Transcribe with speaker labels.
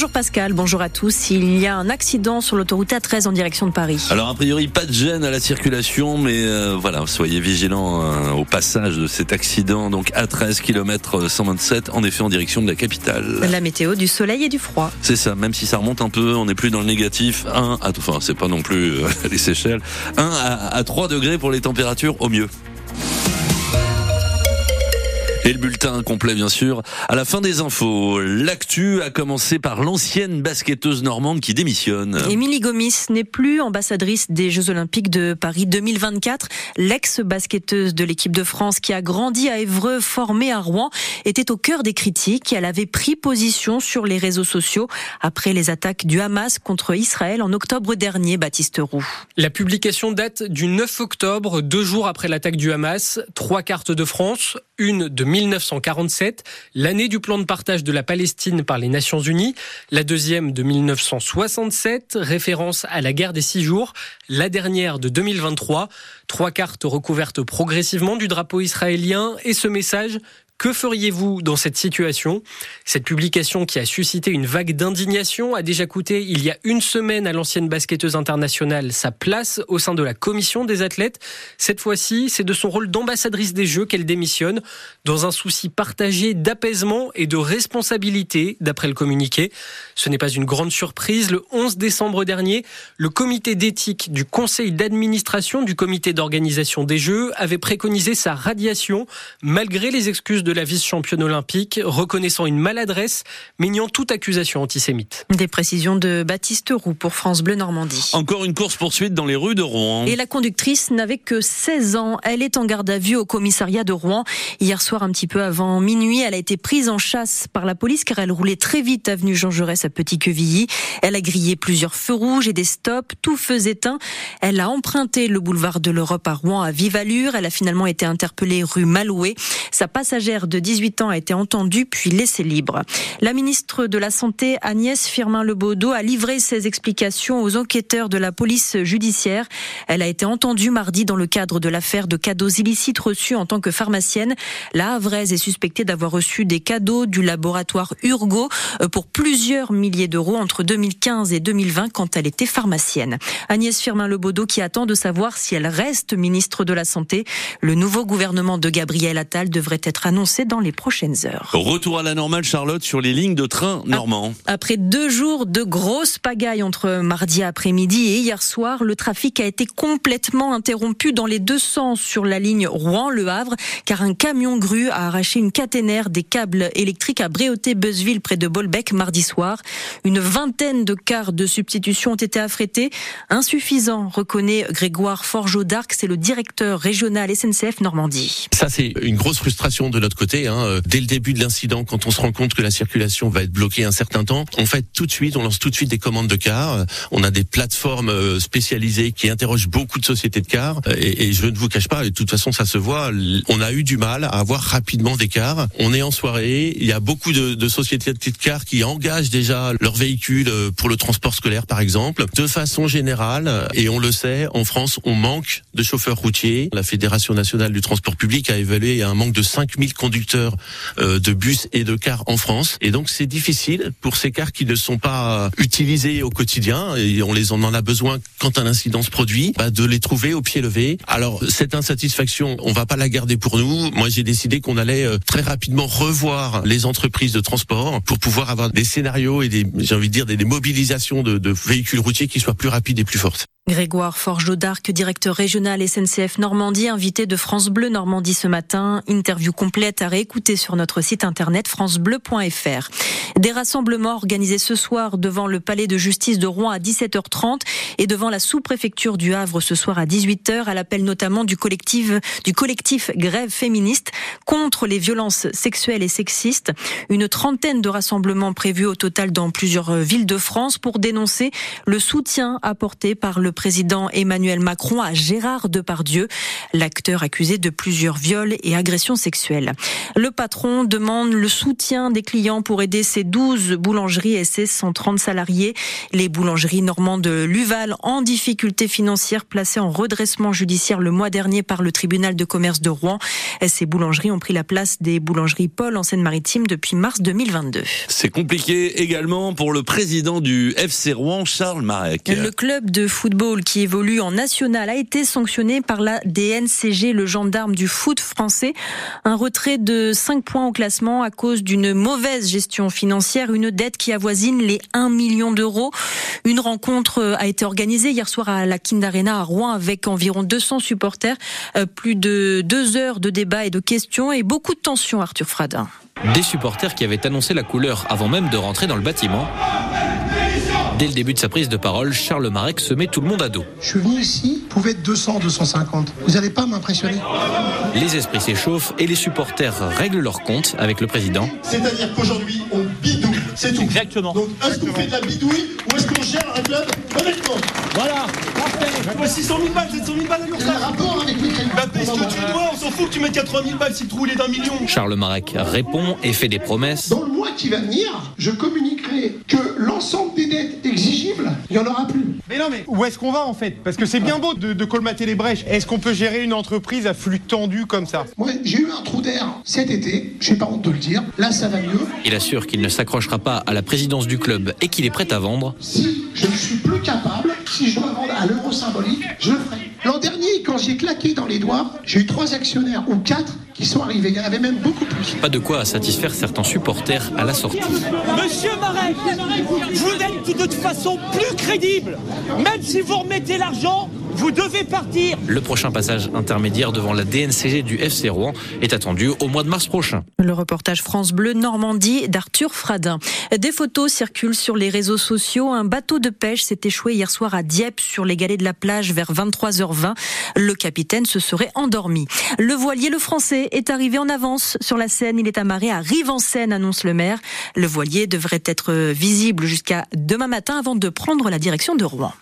Speaker 1: Bonjour Pascal, bonjour à tous. Il y a un accident sur l'autoroute A13 en direction de Paris.
Speaker 2: Alors a priori pas de gêne à la circulation, mais euh, voilà, soyez vigilants euh, au passage de cet accident. Donc A13 km 127, en effet en direction de la capitale.
Speaker 1: La météo du soleil et du froid.
Speaker 2: C'est ça, même si ça remonte un peu, on n'est plus dans le négatif. 1 à, enfin c'est pas non plus euh, les Seychelles. 1 à, à 3 degrés pour les températures au mieux. Et le bulletin complet, bien sûr. À la fin des infos, l'actu a commencé par l'ancienne basketteuse normande qui démissionne.
Speaker 1: Émilie Gomis n'est plus ambassadrice des Jeux Olympiques de Paris 2024. L'ex-basketteuse de l'équipe de France qui a grandi à Évreux, formée à Rouen, était au cœur des critiques. Elle avait pris position sur les réseaux sociaux après les attaques du Hamas contre Israël en octobre dernier, Baptiste Roux.
Speaker 3: La publication date du 9 octobre, deux jours après l'attaque du Hamas. Trois cartes de France, une de 1947, l'année du plan de partage de la Palestine par les Nations Unies, la deuxième de 1967, référence à la guerre des six jours, la dernière de 2023, trois cartes recouvertes progressivement du drapeau israélien et ce message que feriez-vous dans cette situation? Cette publication qui a suscité une vague d'indignation a déjà coûté il y a une semaine à l'ancienne basketteuse internationale sa place au sein de la commission des athlètes. Cette fois-ci, c'est de son rôle d'ambassadrice des Jeux qu'elle démissionne dans un souci partagé d'apaisement et de responsabilité, d'après le communiqué. Ce n'est pas une grande surprise. Le 11 décembre dernier, le comité d'éthique du conseil d'administration du comité d'organisation des Jeux avait préconisé sa radiation malgré les excuses de de la vice-championne olympique, reconnaissant une maladresse, mais niant toute accusation antisémite.
Speaker 1: Des précisions de Baptiste Roux pour France Bleu Normandie.
Speaker 2: Encore une course-poursuite dans les rues de Rouen.
Speaker 1: Et la conductrice n'avait que 16 ans. Elle est en garde à vue au commissariat de Rouen. Hier soir, un petit peu avant minuit, elle a été prise en chasse par la police car elle roulait très vite avenue Jean Jaurès à Petit-Quevilly. Elle a grillé plusieurs feux rouges et des stops, tout feux éteints. Elle a emprunté le boulevard de l'Europe à Rouen à vive allure. Elle a finalement été interpellée rue Maloué. Sa passagère de 18 ans a été entendu puis laissé libre. La ministre de la Santé, Agnès Firmin-Lebaudot, a livré ses explications aux enquêteurs de la police judiciaire. Elle a été entendue mardi dans le cadre de l'affaire de cadeaux illicites reçus en tant que pharmacienne. La Havraise est suspectée d'avoir reçu des cadeaux du laboratoire Urgo euh, pour plusieurs milliers d'euros entre 2015 et 2020 quand elle était pharmacienne. Agnès Firmin-Lebaudot qui attend de savoir si elle reste ministre de la Santé. Le nouveau gouvernement de Gabriel Attal devrait être annoncé dans les prochaines heures.
Speaker 2: Retour à la normale, Charlotte, sur les lignes de train normands.
Speaker 1: Après deux jours de grosses pagailles entre mardi après-midi et hier soir, le trafic a été complètement interrompu dans les deux sens sur la ligne Rouen-Le Havre, car un camion grue a arraché une caténaire des câbles électriques à Bréauté-Beuzeville près de Bolbec mardi soir. Une vingtaine de cars de substitution ont été affrétés. Insuffisant, reconnaît Grégoire Forgeau d'Arc, c'est le directeur régional SNCF Normandie.
Speaker 4: Ça, c'est une grosse frustration de notre côté. Hein. Euh, dès le début de l'incident, quand on se rend compte que la circulation va être bloquée un certain temps, on fait tout de suite, on lance tout de suite des commandes de cars. Euh, on a des plateformes euh, spécialisées qui interrogent beaucoup de sociétés de cars. Et, je ne vous cache pas, de toute façon ça se voit, on a eu du mal à avoir rapidement des cars. On est en soirée, il y a beaucoup de, de sociétés de cars qui engagent déjà leurs véhicules pour le transport scolaire par exemple. De façon générale, et on le sait, en France, on manque de chauffeurs routiers. La Fédération nationale du transport public a évalué un manque de 5000 conducteurs euh, de bus et de cars en France. Et donc c'est difficile pour ces cars qui ne sont pas utilisés au quotidien et on les en a besoin quand un incident se produit, bah, de les trouver au pied levé. Alors cette insatisfaction, on va pas la garder pour nous. Moi j'ai décidé qu'on allait euh, très rapidement revoir les entreprises de transport pour pouvoir avoir des scénarios et des, j'ai envie de dire, des, des mobilisations de, de véhicules routiers qui soient plus rapides et plus fortes.
Speaker 1: Grégoire Forgeau d'Arc, directeur régional SNCF Normandie, invité de France Bleu Normandie ce matin. Interview complète à réécouter sur notre site internet francebleu.fr. Des rassemblements organisés ce soir devant le palais de justice de Rouen à 17h30 et devant la sous-préfecture du Havre ce soir à 18h à l'appel notamment du collectif, du collectif Grève féministe contre les violences sexuelles et sexistes. Une trentaine de rassemblements prévus au total dans plusieurs villes de France pour dénoncer le soutien apporté par le le président Emmanuel Macron à Gérard Depardieu, l'acteur accusé de plusieurs viols et agressions sexuelles. Le patron demande le soutien des clients pour aider ses 12 boulangeries et ses 130 salariés. Les boulangeries normandes de Luval en difficulté financière placées en redressement judiciaire le mois dernier par le tribunal de commerce de Rouen. Ces boulangeries ont pris la place des boulangeries Paul en Seine-Maritime depuis mars 2022.
Speaker 2: C'est compliqué également pour le président du FC Rouen, Charles Marek.
Speaker 1: Le club de football qui évolue en national a été sanctionné par la DNCG, le gendarme du foot français. Un retrait de 5 points au classement à cause d'une mauvaise gestion financière, une dette qui avoisine les 1 million d'euros. Une rencontre a été organisée hier soir à la Kind Arena à Rouen avec environ 200 supporters, euh, plus de deux heures de débat et de questions et beaucoup de tensions, Arthur Fradin.
Speaker 5: Des supporters qui avaient annoncé la couleur avant même de rentrer dans le bâtiment. Dès le début de sa prise de parole, Charles Marek se met tout le monde à dos.
Speaker 6: Je suis venu ici, vous pouvez être 200, 250. Vous n'allez pas m'impressionner.
Speaker 5: Les esprits s'échauffent et les supporters règlent leur compte avec le président.
Speaker 7: C'est-à-dire qu'aujourd'hui, on bidouille, c'est tout.
Speaker 5: Exactement.
Speaker 7: Donc, est-ce qu'on fait de la bidouille ou est-ce qu'on gère un club honnêtement
Speaker 5: Voilà,
Speaker 7: Moi, 600 000 balles, 700 000 balles à
Speaker 6: Quel rapport avec les
Speaker 7: Bah, paye ce que tu dois, on s'en fout que tu mettes 80 000 balles si le trou il est d'un million.
Speaker 5: Charles Marek répond et fait des promesses.
Speaker 6: Dans le mois qui va venir, je que l'ensemble des dettes exigibles, il n'y en aura plus.
Speaker 8: Mais non, mais où est-ce qu'on va en fait? Parce que c'est bien beau de, de colmater les brèches. Est-ce qu'on peut gérer une entreprise à flux tendu comme ça?
Speaker 6: Moi, j'ai eu un trou d'air cet été, j'ai pas honte de le dire. Là, ça va mieux.
Speaker 5: Il assure qu'il ne s'accrochera pas à la présidence du club et qu'il est prêt à vendre.
Speaker 6: Si je ne suis plus capable, si je dois vendre à l'euro symbolique, je le ferai. L'an dernier, quand j'ai claqué dans les doigts, j'ai eu trois actionnaires ou quatre qui sont arrivés. Il y en avait même beaucoup plus.
Speaker 5: Pas de quoi satisfaire certains supporters à la sortie.
Speaker 9: Monsieur Marek, vous n'êtes de toute façon plus crédible. Même si vous remettez l'argent, vous devez partir.
Speaker 5: Le prochain passage intermédiaire devant la DNCG du FC Rouen est attendu au mois de mars prochain.
Speaker 1: Le reportage France Bleu Normandie d'Arthur Fradin. Des photos circulent sur les réseaux sociaux. Un bateau de pêche s'est échoué hier soir à Dieppe sur les galets de la plage vers 23h20. Le capitaine se serait endormi. Le voilier le français est arrivé en avance sur la Seine. Il est amarré à Rive-en-Seine, annonce le maire. Le voilier devrait être visible jusqu'à demain matin avant de prendre la direction de Rouen.